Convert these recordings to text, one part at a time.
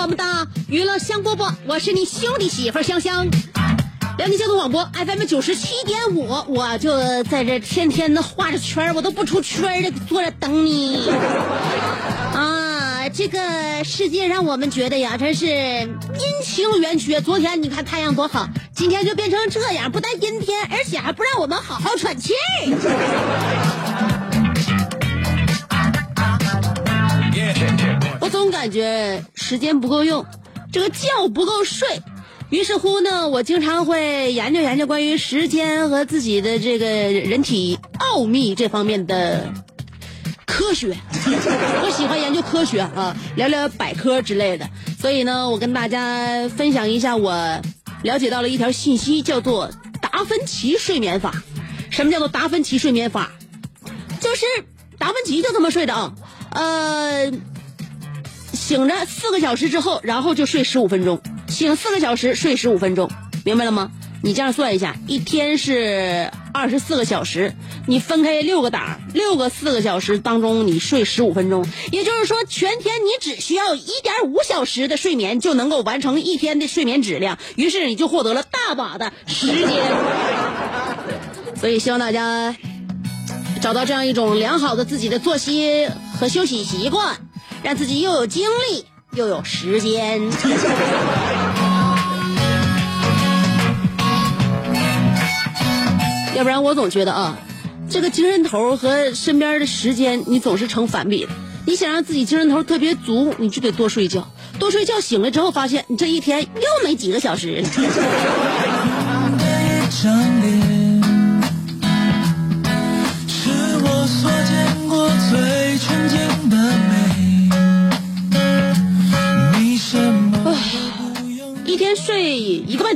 我们的娱乐香饽饽，我是你兄弟媳妇香香。辽宁交通广播 FM 九十七点五，我就在这天天的画着圈，我都不出圈的坐着等你。啊，这个世界让我们觉得呀，真是阴晴圆缺。昨天你看太阳多好，今天就变成这样，不但阴天，而且还不让我们好好喘气总感觉时间不够用，这个觉不够睡。于是乎呢，我经常会研究研究关于时间和自己的这个人体奥秘这方面的科学。我喜欢研究科学啊，聊聊百科之类的。所以呢，我跟大家分享一下我了解到了一条信息，叫做达芬奇睡眠法。什么叫做达芬奇睡眠法？就是达芬奇就这么睡的啊，呃，醒着四个小时之后，然后就睡十五分钟，醒四个小时睡十五分钟，明白了吗？你这样算一下，一天是二十四个小时，你分开六个档，六个四个小时当中你睡十五分钟，也就是说全天你只需要一点五小时的睡眠就能够完成一天的睡眠质量，于是你就获得了大把的时间。所以希望大家找到这样一种良好的自己的作息和休息习惯，让自己又有精力又有时间。要不然我总觉得啊，这个精神头和身边的时间，你总是成反比的。你想让自己精神头特别足，你就得多睡觉，多睡觉醒了之后，发现你这一天又没几个小时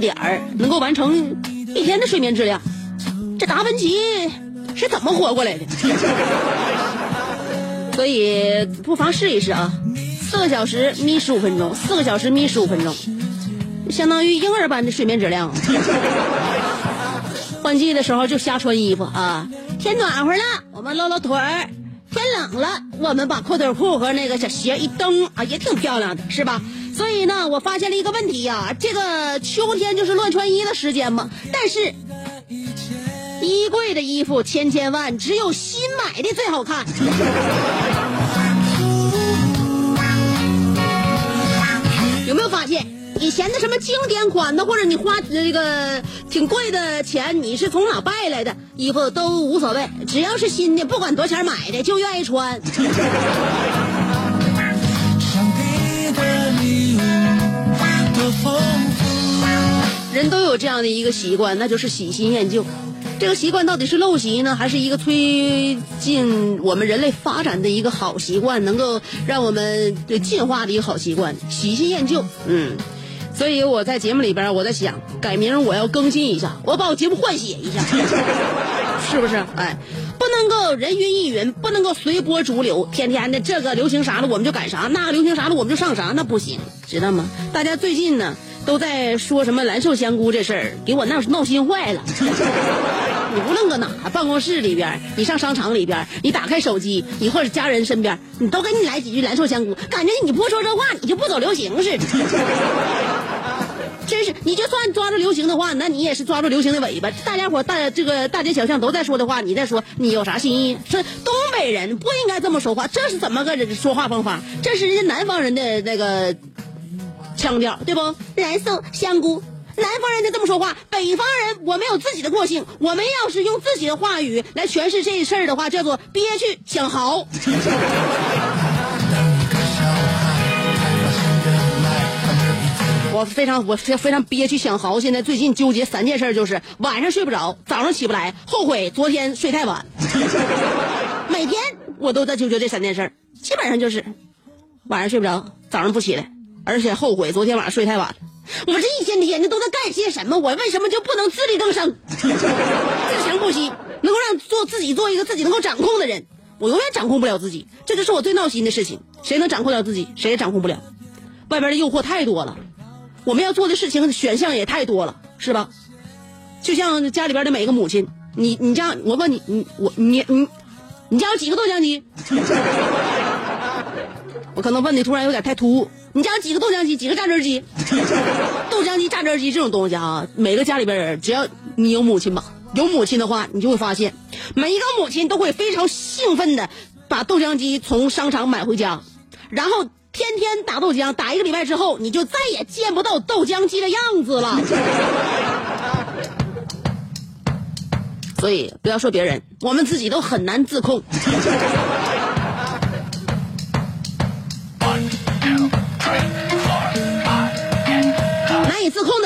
点儿，能够完成一天的睡眠质量。这达芬奇是怎么活过来的？所以不妨试一试啊！四个小时眯十五分钟，四个小时眯十五分钟，相当于婴儿般的睡眠质量。换季的时候就瞎穿衣服啊！天暖和了，我们露露腿儿；天冷了，我们把阔腿裤和那个小鞋一蹬啊，也挺漂亮的，是吧？所以呢，我发现了一个问题呀、这个秋天就是乱穿衣的时间嘛，但是衣柜的衣服千千万，只有新买的最好看。有没有发现，以前的什么经典款的，或者你花这个挺贵的钱，你是从哪败来的衣服都无所谓，只要是新的，不管多少钱买的，就愿意穿。这样的一个习惯，那就是喜新厌旧。这个习惯到底是陋习呢，还是一个推进我们人类发展的一个好习惯，能够让我们对进化的一个好习惯？喜新厌旧，嗯。所以我在节目里边，我在想改名，我要更新一下，我把我节目换血一下，是不是？哎，不能够人云亦云，不能够随波逐流，天天的这个流行啥了我们就改啥，那个流行啥了我们就上啥，那不行，知道吗？大家最近呢都在说什么蓝瘦香菇这事儿，给我闹闹心坏了。你无论搁哪，办公室里边，你上商场里边，你打开手机，你或者家人身边，你都给你来几句蓝瘦香菇，感觉你不说这话，你就不走流行似的。真是，你就算抓住流行的话，那你也是抓住流行的尾巴。大家伙大这个大街小巷都在说的话，你再说，你有啥新意？说东北人不应该这么说话，这是怎么个说话方法？这是人家南方人的那个腔调，对不？来送香菇。南方人就这么说话，北方人我们有自己的个性，我们要是用自己的话语来诠释这事儿的话，叫做憋屈想嚎。我非常我非非常憋屈想嚎，现在最近纠结三件事，就是晚上睡不着，早上起不来，后悔昨天睡太晚。每天我都在纠结这三件事，基本上就是晚上睡不着，早上不起来，而且后悔昨天晚上睡太晚了。我这一天天的都在干些什么？我为什么就不能自力更生、自强不息，能够让做自己做一个自己能够掌控的人？我永远掌控不了自己，这就是我最闹心的事情。谁能掌控了自己，谁也掌控不了。外边的诱惑太多了，我们要做的事情选项也太多了，是吧？就像家里边的每个母亲，你你家，我问你，你我你你，你家有几个豆浆机？我可能问的突然有点太突兀。你家几个豆浆机？几个榨汁机？豆浆机、榨汁机这种东西啊，每个家里边人，只要你有母亲吧，有母亲的话，你就会发现，每一个母亲都会非常兴奋的把豆浆机从商场买回家，然后天天打豆浆，打一个礼拜之后，你就再也见不到豆浆机的样子了。所以不要说别人，我们自己都很难自控。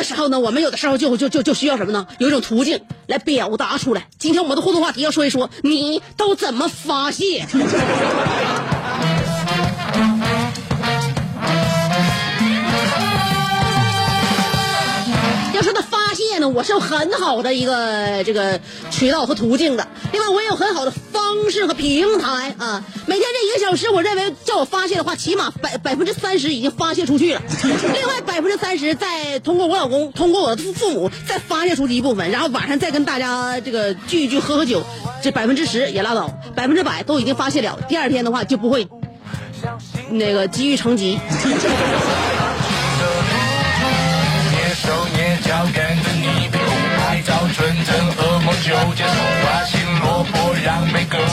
时候呢，我们有的时候就就就就需要什么呢？有一种途径来表达出来。今天我们的互动话题要说一说，你都怎么发泄？我是有很好的一个这个渠道和途径的。另外，我也有很好的方式和平台啊。每天这一个小时，我认为叫我发泄的话，起码百百分之三十已经发泄出去了。另外百分之三十再通过我老公，通过我的父父母再发泄出去一部分，然后晚上再跟大家这个聚一聚，喝喝酒，这百分之十也拉倒，百分之百都已经发泄了。第二天的话就不会那个积郁成疾。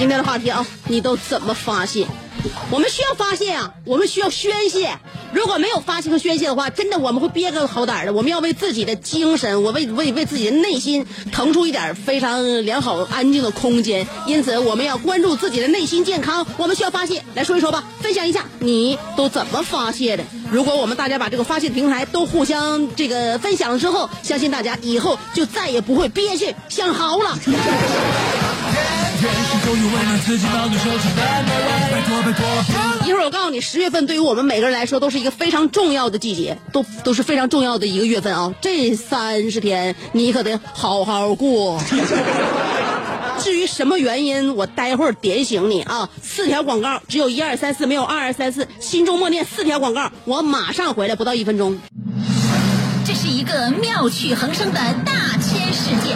今天的话题啊，你都怎么发泄？我们需要发泄啊，我们需要宣泄。如果没有发泄和宣泄的话，真的我们会憋个好歹的。我们要为自己的精神，我为为为自己的内心腾出一点非常良好、安静的空间。因此，我们要关注自己的内心健康。我们需要发泄，来说一说吧，分享一下你都怎么发泄的。如果我们大家把这个发泄平台都互相这个分享了之后，相信大家以后就再也不会憋屈想嚎了。一会儿我告诉你，十月份对于我们每个人来说都是一个非常重要的季节，都都是非常重要的一个月份啊！这三十天你可得好好过。至于什么原因，我待会儿点醒你啊！四条广告，只有一二三四，没有二二三四。心中默念四条广告，我马上回来，不到一分钟。这是一个妙趣横生的大千世界。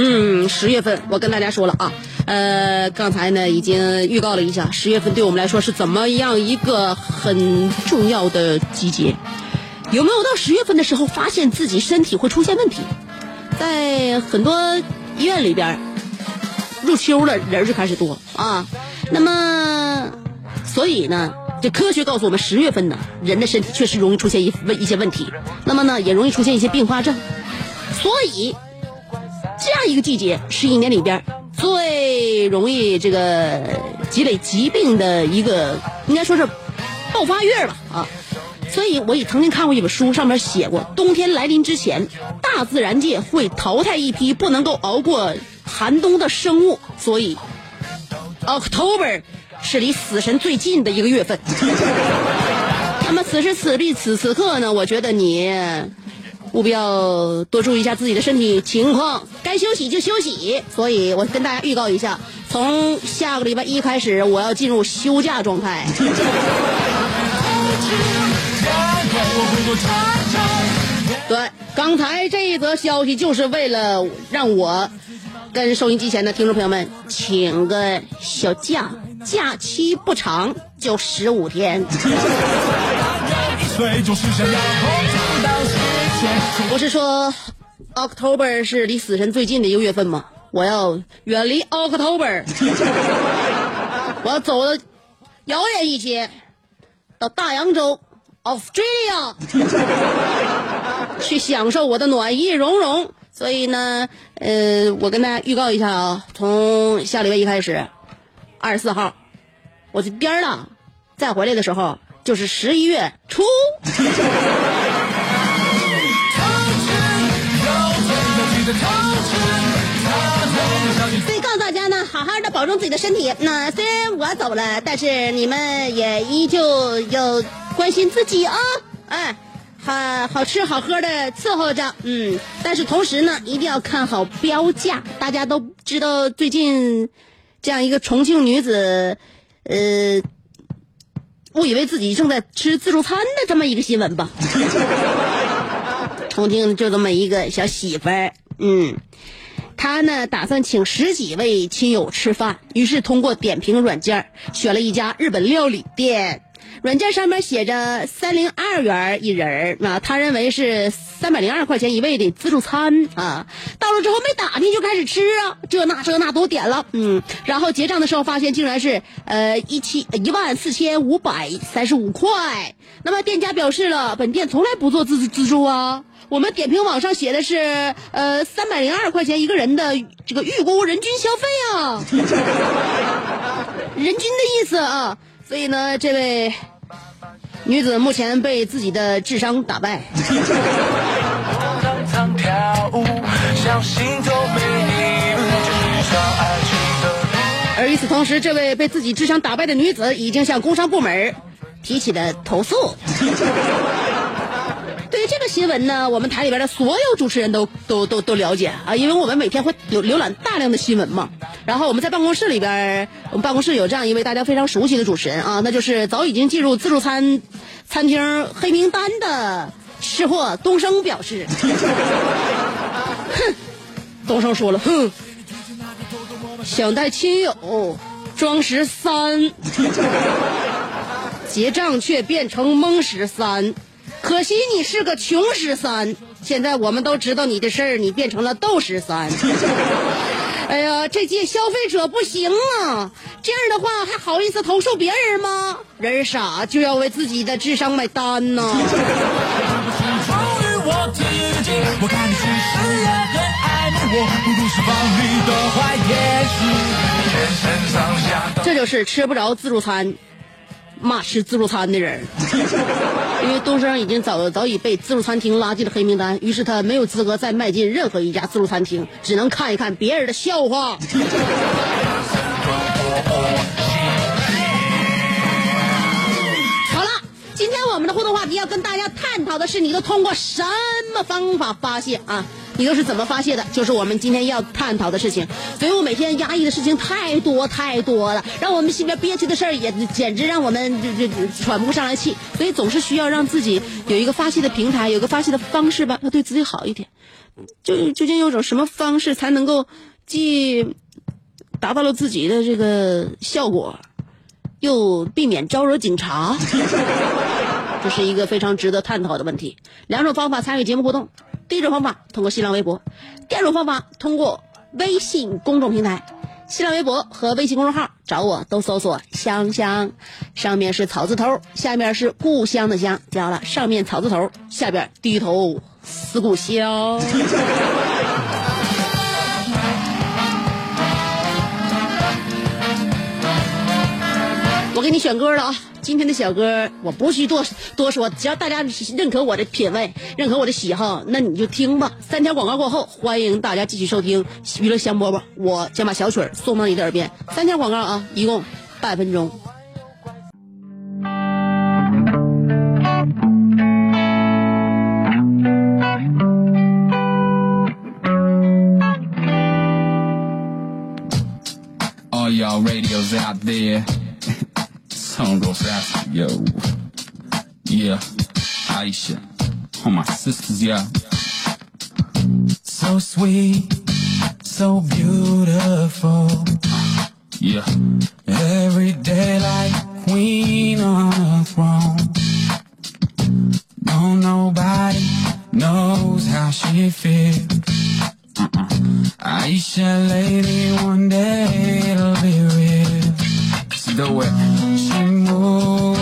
嗯，十月份我跟大家说了啊，呃，刚才呢已经预告了一下，十月份对我们来说是怎么样一个很重要的季节。有没有到十月份的时候发现自己身体会出现问题？在很多医院里边，入秋了人就开始多啊。那么，所以呢，这科学告诉我们，十月份呢，人的身体确实容易出现一问一些问题，那么呢，也容易出现一些并发症。所以，这样一个季节是一年里边最容易这个积累疾病的一个，应该说是爆发月吧啊。所以我也曾经看过一本书，上面写过，冬天来临之前，大自然界会淘汰一批不能够熬过寒冬的生物，所以 October 是离死神最近的一个月份。那么此时此地此此刻呢，我觉得你务必要多注意一下自己的身体情况，该休息就休息。所以我跟大家预告一下，从下个礼拜一开始，我要进入休假状态。对，刚才这一则消息就是为了让我跟收音机前的听众朋友们请个小假，假期不长，就十五天。不是说 October 是离死神最近的一个月份吗？我要远离 October，我要走的遥远一些，到大洋洲 Australia 去享受我的暖意融融。所以呢，呃，我跟大家预告一下啊，从下礼拜一开始，二十四号，我就边儿了，再回来的时候就是十一月初。所以告诉大家呢，好好的保重自己的身体。那虽然我走了，但是你们也依旧要关心自己啊、哎，好好吃好喝的伺候着，嗯。但是同时呢，一定要看好标价。大家都知道最近这样一个重庆女子，呃，误以为自己正在吃自助餐的这么一个新闻吧。重庆就这么一个小媳妇儿，嗯，他呢打算请十几位亲友吃饭，于是通过点评软件选了一家日本料理店。软件上面写着三零二元一人儿啊，他认为是三百零二块钱一位的自助餐啊。到了之后没打听就开始吃啊，这那这那都点了，嗯，然后结账的时候发现竟然是呃一七一万四千五百三十五块。那么店家表示了，本店从来不做自自助啊。我们点评网上写的是，呃，三百零二块钱一个人的这个预估人均消费啊，人均的意思啊。所以呢，这位女子目前被自己的智商打败。而与此同时，这位被自己智商打败的女子已经向工商部门提起了投诉。对于这个新闻呢，我们台里边的所有主持人都都都都了解啊，因为我们每天会浏浏览大量的新闻嘛。然后我们在办公室里边，我们办公室有这样一位大家非常熟悉的主持人啊，那就是早已经进入自助餐餐厅黑名单的吃货东升表示。哼，东升说了，哼，想带亲友装十三，结账却变成蒙十三。可惜你是个穷十三，现在我们都知道你的事儿，你变成了斗十三。哎呀，这届消费者不行啊！这样的话还好意思投诉别人吗？人傻就要为自己的智商买单呢。这就是吃不着自助餐，骂吃自助餐的人。因为东升已经早早已被自助餐厅拉进了黑名单，于是他没有资格再迈进任何一家自助餐厅，只能看一看别人的笑话。好了，今天我们的互动话题要跟大家探讨的是，你都通过什么方法发泄啊？你都是怎么发泄的？就是我们今天要探讨的事情。所以我每天压抑的事情太多太多了，让我们心里边憋屈的事儿也简直让我们就就喘不上来气。所以总是需要让自己有一个发泄的平台，有个发泄的方式吧，要对自己好一点。就究竟用种什么方式才能够既达到了自己的这个效果，又避免招惹警察？这是一个非常值得探讨的问题。两种方法参与节目互动。第一种方法通过新浪微博，第二种方法通过微信公众平台，新浪微博和微信公众号找我，都搜索香香，上面是草字头，下面是故乡的乡，听好了，上面草字头，下边低头思故乡。我给你选歌了啊。今天的小哥，我不需多多说，只要大家认可我的品味，认可我的喜好，那你就听吧。三条广告过后，欢迎大家继续收听娱乐香饽饽，我将把小曲送到你的耳边。三条广告啊，一共半分钟。Radio's out there. tongue go faster, yo. Yeah, Aisha, oh my sisters, yeah. So sweet, so beautiful. Yeah. Every day like queen on a throne. No, nobody knows how she feels. Uh-uh. Aisha, lady, one day it'll be real. Do it. Oh.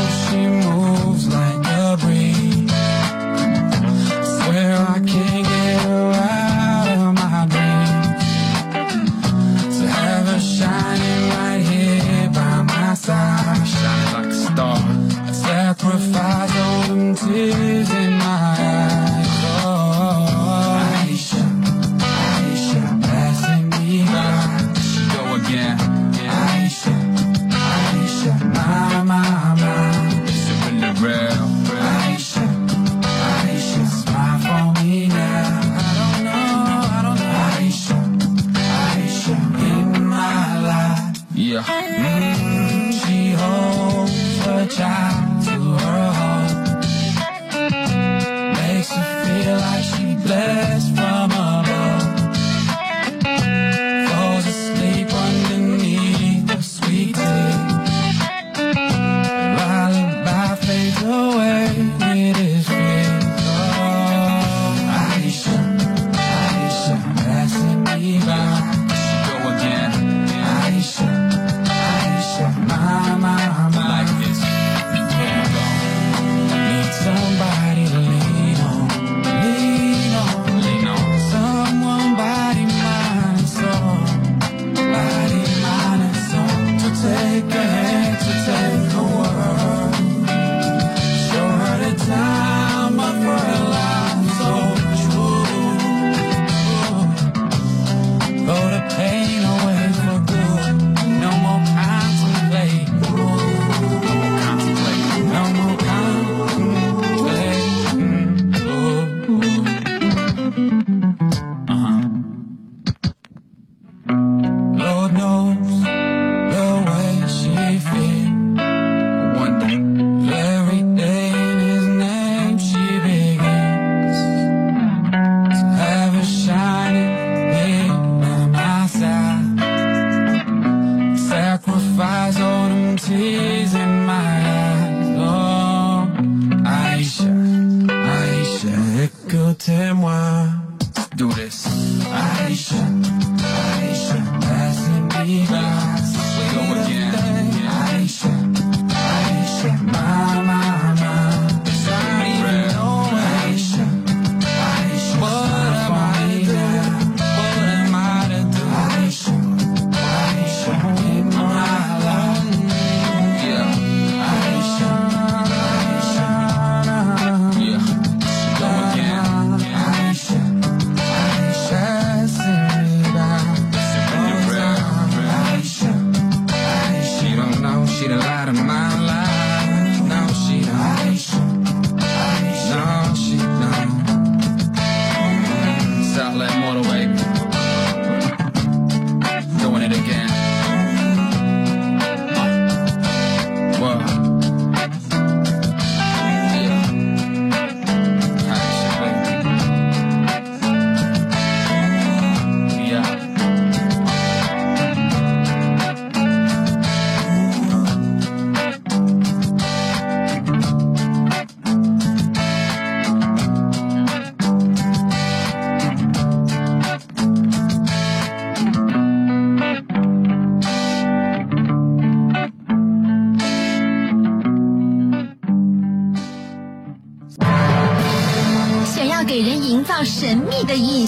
moi. Do this. Aisha, Aisha, passing me by.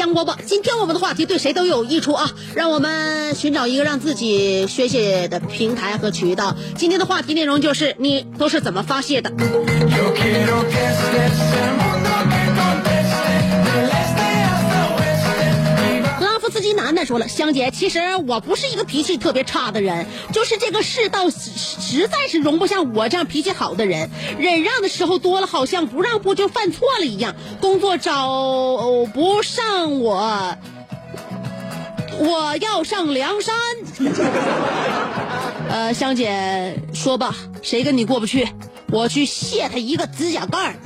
香饽饽。今天我们的话题对谁都有益处啊！让我们寻找一个让自己宣泄的平台和渠道。今天的话题内容就是你都是怎么发泄的？司机男的说了，香姐，其实我不是一个脾气特别差的人，就是这个世道实实在是容不下我这样脾气好的人。忍让的时候多了，好像不让步就犯错了一样。工作找不上我，我要上梁山。呃，香姐说吧，谁跟你过不去？我去卸他一个指甲盖儿。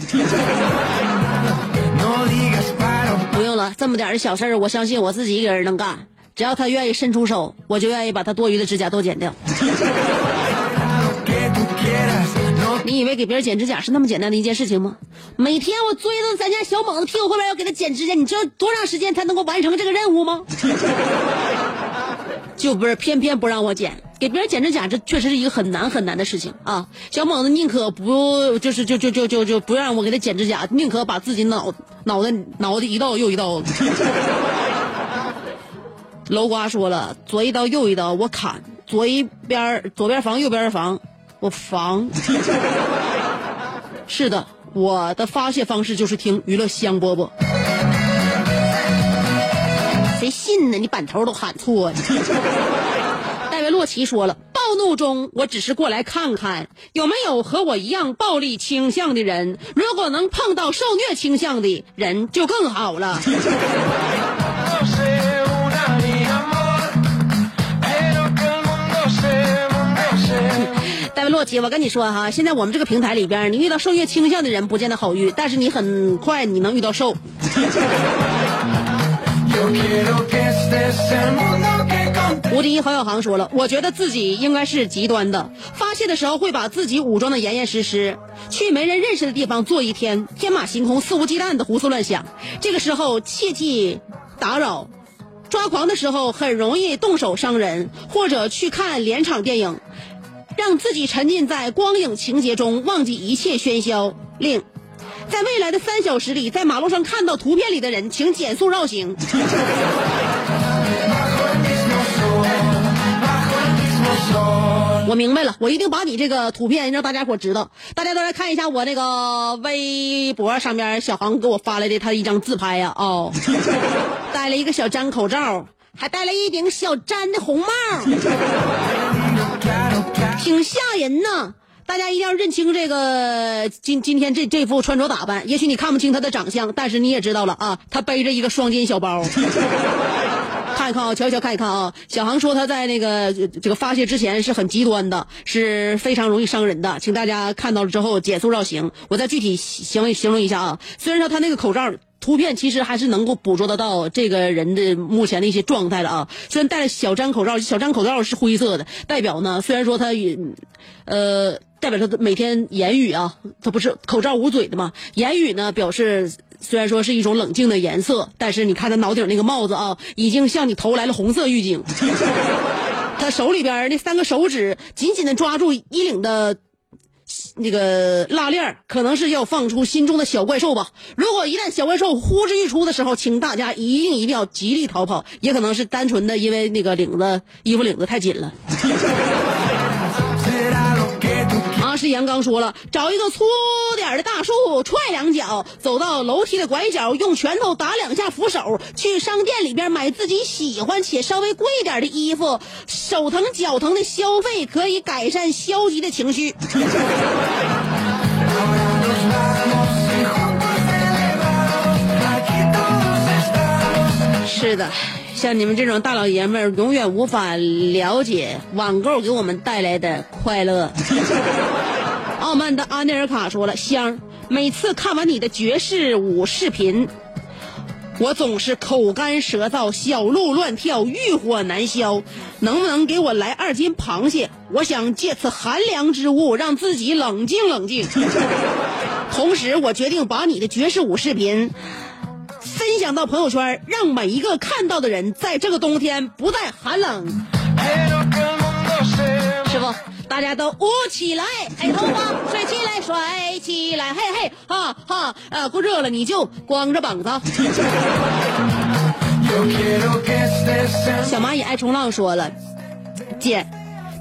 这么点儿的小事儿，我相信我自己一个人能干。只要他愿意伸出手，我就愿意把他多余的指甲都剪掉。你以为给别人剪指甲是那么简单的一件事情吗？每天我追着咱家小猛子屁股后边要给他剪指甲，你知道多长时间才能够完成这个任务吗？就不是偏偏不让我剪，给别人剪指甲，这确实是一个很难很难的事情啊！小猛子宁可不就是就就就就就不让我给他剪指甲，宁可把自己脑脑袋脑袋一道又一道。楼瓜说了，左一刀右一刀，我砍；左一边左边防右边防，我防。是的，我的发泄方式就是听娱乐香饽饽。谁信呢？你板头都喊错了。戴洛奇说了，暴怒中我只是过来看看有没有和我一样暴力倾向的人，如果能碰到受虐倾向的人就更好了。戴维洛奇，我跟你说哈，现在我们这个平台里边，你遇到受虐倾向的人不见得好遇，但是你很快你能遇到受。无敌郝小航说了，我觉得自己应该是极端的，发泄的时候会把自己武装的严严实实，去没人认识的地方坐一天，天马行空、肆无忌惮的胡思乱想。这个时候切忌打扰，抓狂的时候很容易动手伤人，或者去看连场电影，让自己沉浸在光影情节中，忘记一切喧嚣。令。在未来的三小时里，在马路上看到图片里的人，请减速绕行。我明白了，我一定把你这个图片让大家伙知道。大家都来看一下我那个微博上面小航给我发来的他一张自拍呀、哦，戴了一个小毡口罩，还戴了一顶小毡的红帽，挺吓人呢。大家一定要认清这个今今天这这副穿着打扮。也许你看不清他的长相，但是你也知道了啊，他背着一个双肩小包。看一看啊，瞧一瞧，看一看啊。小航说他在那个这个发泄之前是很极端的，是非常容易伤人的，请大家看到了之后减速绕行。我再具体形容形容一下啊，虽然说他那个口罩。图片其实还是能够捕捉得到这个人的目前的一些状态的啊。虽然戴了小张口罩，小张口罩是灰色的，代表呢，虽然说他也，呃，代表他每天言语啊，他不是口罩捂嘴的嘛，言语呢表示虽然说是一种冷静的颜色，但是你看他脑顶那个帽子啊，已经向你投来了红色预警。他手里边那三个手指紧紧的抓住衣领的。那个拉链可能是要放出心中的小怪兽吧。如果一旦小怪兽呼之欲出的时候，请大家一定一定要极力逃跑。也可能是单纯的因为那个领子衣服领子太紧了。是杨刚说了，找一个粗点的大树踹两脚，走到楼梯的拐角，用拳头打两下扶手，去商店里边买自己喜欢且稍微贵点的衣服，手疼脚疼的消费可以改善消极的情绪。是的，像你们这种大老爷们儿，永远无法了解网购给我们带来的快乐。傲慢的阿内尔卡说了：“香，每次看完你的爵士舞视频，我总是口干舌燥，小鹿乱跳，欲火难消。能不能给我来二斤螃蟹？我想借此寒凉之物，让自己冷静冷静。同时，我决定把你的爵士舞视频。”分享到朋友圈，让每一个看到的人在这个冬天不再寒冷。师傅，大家都舞起来，黑头发甩起来，甩起来，嘿嘿，哈哈，呃，过热了你就光着膀子。小蚂蚁爱冲浪说了，姐，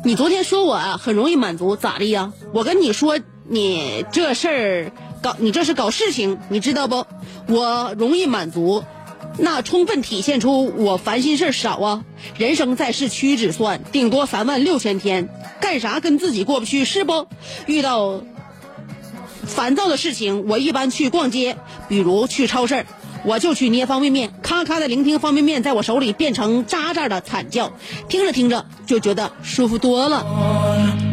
你昨天说我啊很容易满足，咋的呀？我跟你说，你这事儿搞，你这是搞事情，你知道不？我容易满足，那充分体现出我烦心事儿少啊。人生在世屈指算，顶多三万六千天，干啥跟自己过不去是不？遇到烦躁的事情，我一般去逛街，比如去超市，我就去捏方便面，咔咔的聆听方便面在我手里变成渣渣的惨叫，听着听着就觉得舒服多了。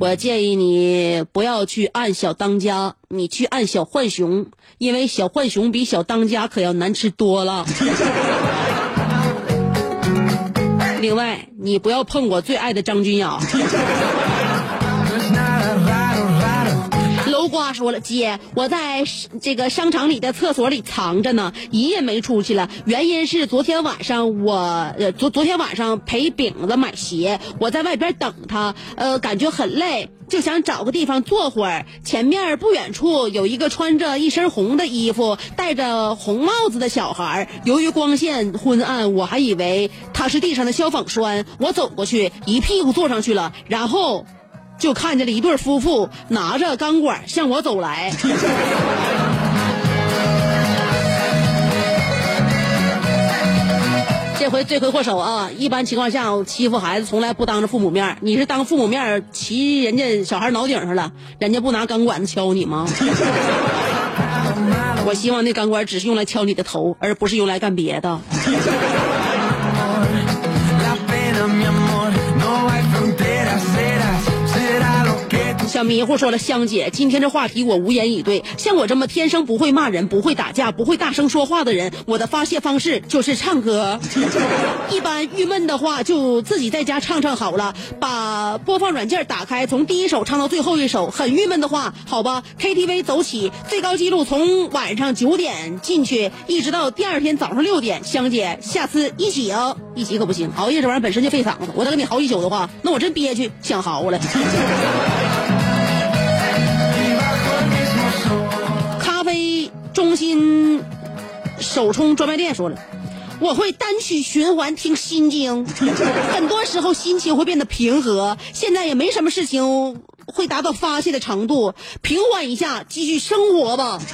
我建议你不要去按小当家，你去按小浣熊，因为小浣熊比小当家可要难吃多了。另外，你不要碰我最爱的张君雅。说了，姐，我在这个商场里的厕所里藏着呢，一夜没出去了。原因是昨天晚上我呃昨昨天晚上陪饼子买鞋，我在外边等他，呃，感觉很累，就想找个地方坐会儿。前面不远处有一个穿着一身红的衣服、戴着红帽子的小孩，由于光线昏暗，我还以为他是地上的消防栓。我走过去，一屁股坐上去了，然后。就看见了一对夫妇拿着钢管向我走来。这回罪魁祸首啊！一般情况下欺负孩子从来不当着父母面你是当父母面骑人家小孩脑顶上了，人家不拿钢管子敲你吗？我希望那钢管只是用来敲你的头，而不是用来干别的。小迷糊说了：“香姐，今天这话题我无言以对。像我这么天生不会骂人、不会打架、不会大声说话的人，我的发泄方式就是唱歌。一般郁闷的话就自己在家唱唱好了，把播放软件打开，从第一首唱到最后一首。很郁闷的话，好吧，KTV 走起，最高记录从晚上九点进去，一直到第二天早上六点。香姐，下次一起啊，一起可不行，熬夜这玩意儿本身就费嗓子，我再跟你嚎一宿的话，那我真憋屈，想嚎了。”中心首充专卖店说了，我会单曲循环听心经，很多时候心情会变得平和。现在也没什么事情会达到发泄的程度，平缓一下，继续生活吧。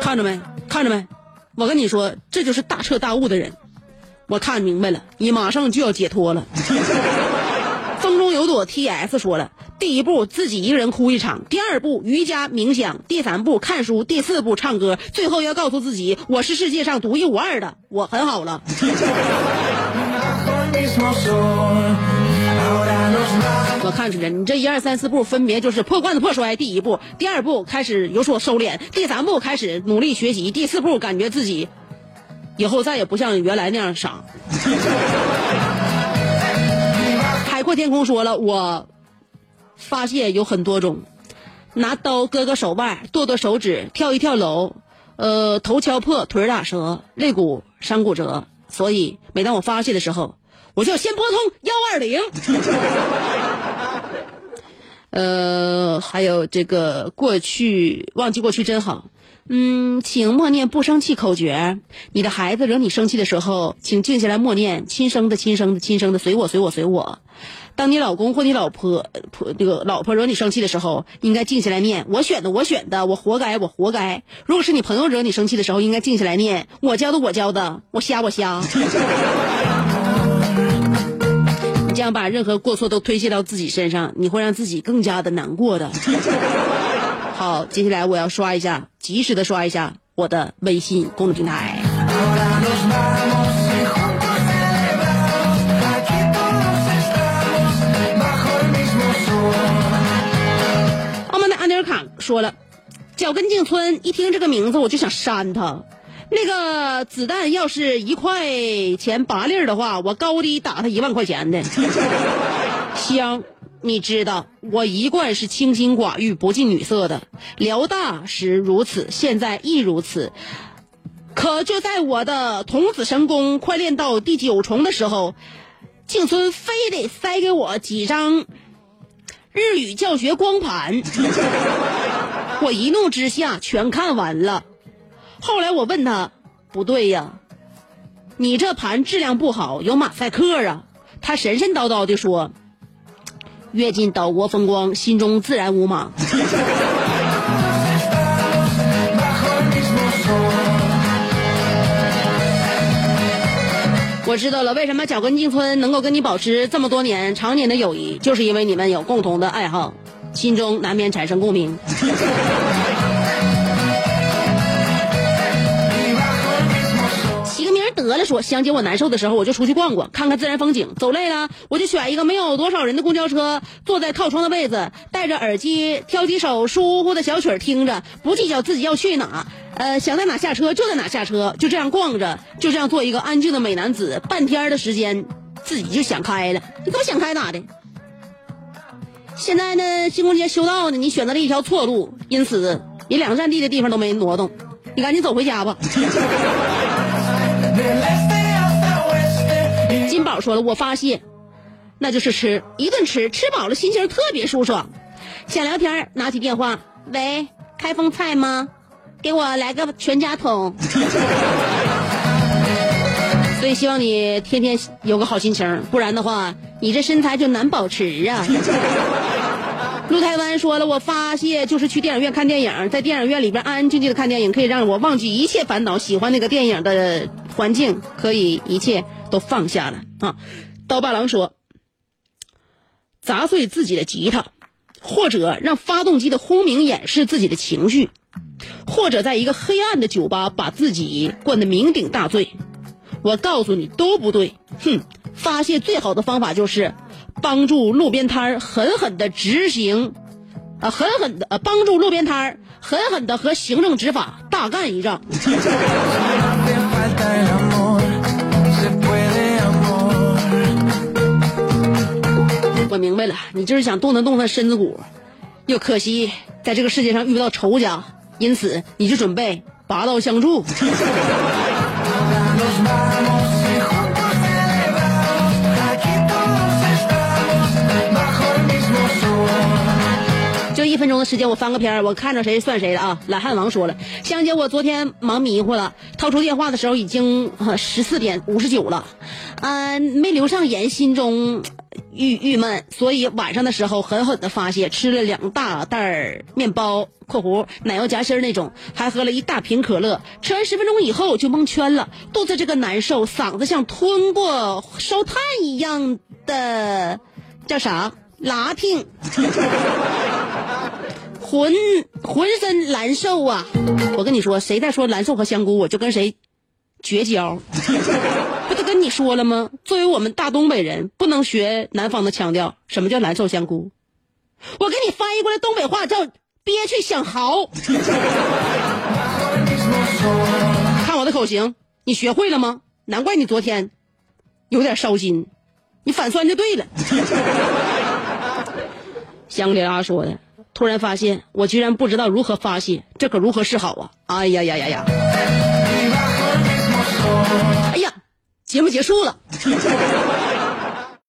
看着没？看着没？我跟你说，这就是大彻大悟的人。我看明白了，你马上就要解脱了。风中有朵 T.S 说了。第一步，自己一个人哭一场；第二步，瑜伽冥想；第三步，看书；第四步，唱歌；最后要告诉自己，我是世界上独一无二的，我很好了。我看出来，你这一二三四步分别就是破罐子破摔，第一步；第二步开始有所收敛；第三步开始努力学习；第四步感觉自己以后再也不像原来那样傻。海阔天空说了，我。发泄有很多种，拿刀割割手腕，剁剁手指，跳一跳楼，呃，头敲破，腿打折，肋骨伤骨折。所以每当我发泄的时候，我就要先拨通幺二零。呃，还有这个过去忘记过去真好。嗯，请默念不生气口诀。你的孩子惹你生气的时候，请静下来默念：亲生的，亲生的，亲生的，随我，随我，随我。当你老公或你老婆婆这个老婆惹你生气的时候，应该静下来念：我选的，我选的，我活该，我活该。如果是你朋友惹你生气的时候，应该静下来念：我教的，我教的，我瞎，我瞎。你这样把任何过错都推卸到自己身上，你会让自己更加的难过的。好，接下来我要刷一下，及时的刷一下我的微信公众平台。说了，脚跟进村一听这个名字我就想扇他。那个子弹要是一块钱八粒的话，我高低打他一万块钱的。香，你知道我一贯是清心寡欲、不近女色的，辽大时如此，现在亦如此。可就在我的童子神功快练到第九重的时候，静村非得塞给我几张日语教学光盘，我一怒之下全看完了。后来我问他，不对呀，你这盘质量不好，有马赛克啊。他神神叨叨的说，阅尽岛国风光，心中自然无马。我知道了，为什么脚跟进村能够跟你保持这么多年常年的友谊，就是因为你们有共同的爱好，心中难免产生共鸣。起个名儿得了说，香姐我难受的时候，我就出去逛逛，看看自然风景。走累了，我就选一个没有多少人的公交车，坐在靠窗的位子，戴着耳机，挑几首舒服的小曲听着，不计较自己要去哪。呃，想在哪下车就在哪下车，就这样逛着，就这样做一个安静的美男子。半天的时间，自己就想开了。你给我想开咋的？现在呢，新空街修道呢，你选择了一条错路，因此你两个站地的地方都没挪动，你赶紧走回家吧。金宝说了，我发现，那就是吃，一顿吃，吃饱了心情特别舒爽。想聊天，拿起电话，喂，开封菜吗？给我来个全家桶。所以希望你天天有个好心情，不然的话，你这身材就难保持啊。陆台湾说了，我发泄就是去电影院看电影，在电影院里边安安静静的看电影，可以让我忘记一切烦恼，喜欢那个电影的环境，可以一切都放下了啊。刀疤狼说，砸碎自己的吉他，或者让发动机的轰鸣掩饰自己的情绪，或者在一个黑暗的酒吧把自己灌得酩酊大醉。我告诉你都不对，哼！发泄最好的方法就是帮助路边摊儿狠狠的执行，啊，狠狠的呃帮助路边摊儿狠狠的和行政执法大干一仗。我明白了，你就是想动弹动弹身子骨，又可惜在这个世界上遇不到仇家，因此你就准备拔刀相助。一分钟的时间，我翻个篇儿，我看着谁算谁的啊！懒汉王说了，香姐，我昨天忙迷糊了，掏出电话的时候已经十四点五十九了，嗯、没留上言，心中郁郁闷，所以晚上的时候狠狠的发泄，吃了两大袋儿面包（括弧奶油夹心那种），还喝了一大瓶可乐。吃完十分钟以后就蒙圈了，肚子这个难受，嗓子像吞过烧炭一样的，叫啥？拉挺。浑浑身难受啊！我跟你说，谁再说难受和香菇，我就跟谁绝交。不都跟你说了吗？作为我们大东北人，不能学南方的腔调。什么叫难受香菇？我给你翻译过来东北话叫憋屈想嚎。看我的口型，你学会了吗？难怪你昨天有点烧心，你反酸就对了。香格里拉说的，突然发现我居然不知道如何发泄，这可如何是好啊！哎呀呀呀呀！哎呀，节目结束了。